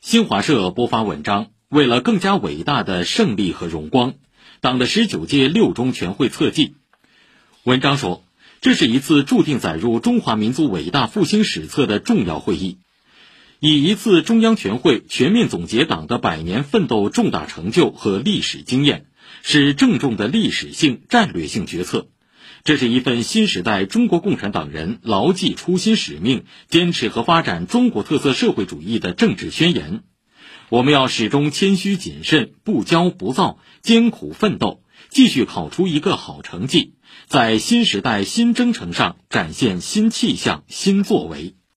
新华社播发文章：为了更加伟大的胜利和荣光，党的十九届六中全会测记。文章说，这是一次注定载入中华民族伟大复兴史册的重要会议，以一次中央全会全面总结党的百年奋斗重大成就和历史经验，是郑重的历史性、战略性决策。这是一份新时代中国共产党人牢记初心使命、坚持和发展中国特色社会主义的政治宣言。我们要始终谦虚谨慎、不骄不躁、艰苦奋斗，继续考出一个好成绩，在新时代新征程上展现新气象、新作为。